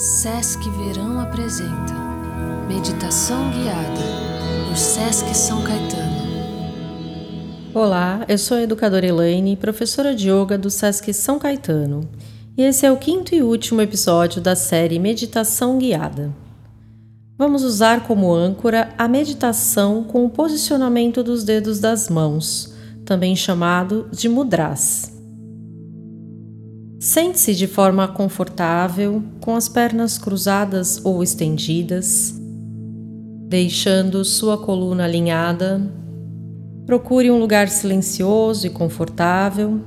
Sesc Verão apresenta Meditação Guiada por Sesc São Caetano. Olá, eu sou a educadora Elaine, professora de yoga do Sesc São Caetano, e esse é o quinto e último episódio da série Meditação Guiada. Vamos usar como âncora a meditação com o posicionamento dos dedos das mãos, também chamado de mudras. Sente-se de forma confortável, com as pernas cruzadas ou estendidas, deixando sua coluna alinhada. Procure um lugar silencioso e confortável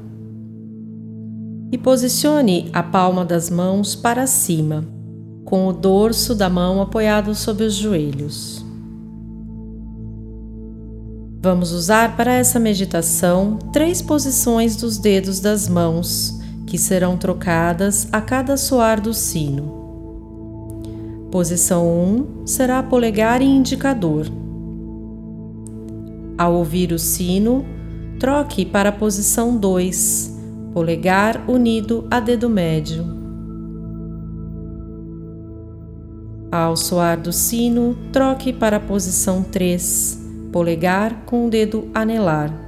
e posicione a palma das mãos para cima, com o dorso da mão apoiado sobre os joelhos. Vamos usar para essa meditação três posições dos dedos das mãos que serão trocadas a cada soar do sino. Posição 1 será polegar e indicador. Ao ouvir o sino, troque para a posição 2, polegar unido a dedo médio. Ao soar do sino, troque para a posição 3, polegar com o dedo anelar.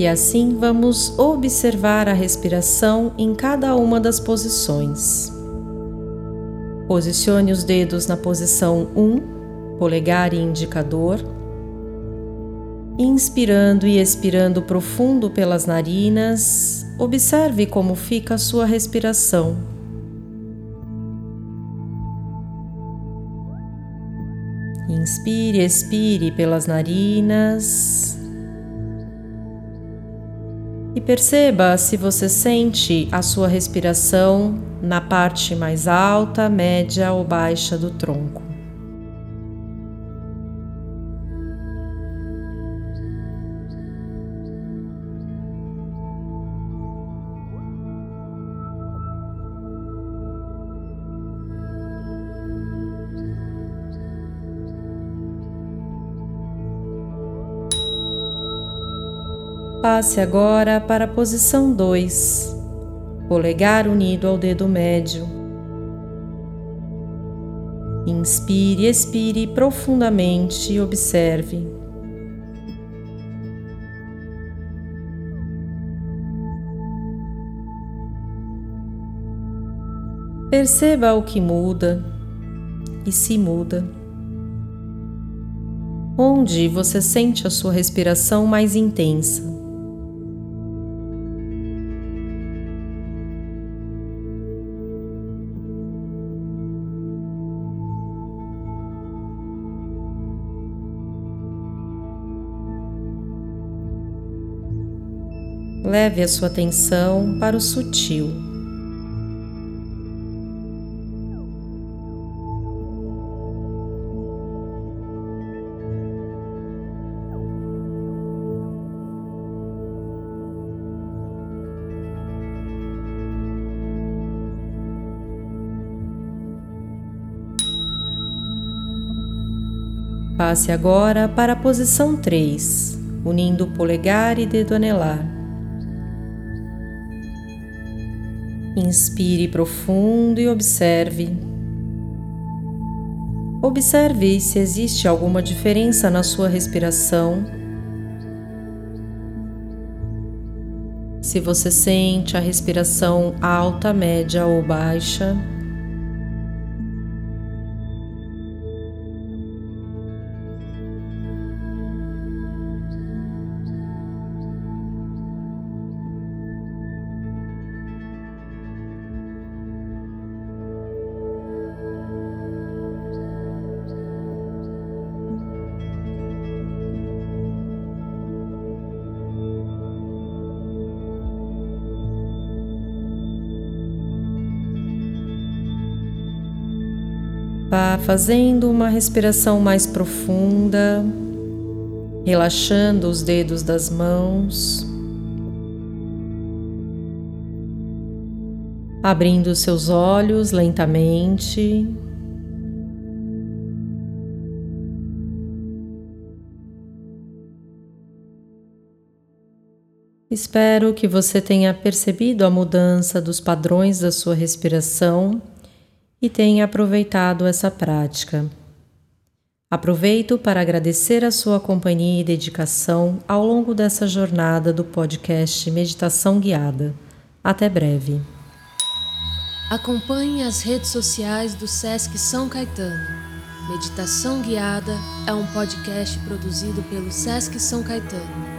E assim vamos observar a respiração em cada uma das posições. Posicione os dedos na posição 1, polegar e indicador. Inspirando e expirando profundo pelas narinas, observe como fica a sua respiração. Inspire, expire pelas narinas e perceba se você sente a sua respiração na parte mais alta, média ou baixa do tronco. Passe agora para a posição 2, polegar unido ao dedo médio. Inspire, expire profundamente e observe. Perceba o que muda e se muda. Onde você sente a sua respiração mais intensa? Leve a sua atenção para o sutil. Passe agora para a posição 3, unindo polegar e dedo anelar. Inspire profundo e observe. Observe se existe alguma diferença na sua respiração. Se você sente a respiração alta, média ou baixa. Fazendo uma respiração mais profunda, relaxando os dedos das mãos, abrindo seus olhos lentamente. Espero que você tenha percebido a mudança dos padrões da sua respiração e tenha aproveitado essa prática. Aproveito para agradecer a sua companhia e dedicação ao longo dessa jornada do podcast Meditação Guiada. Até breve. Acompanhe as redes sociais do SESC São Caetano. Meditação Guiada é um podcast produzido pelo SESC São Caetano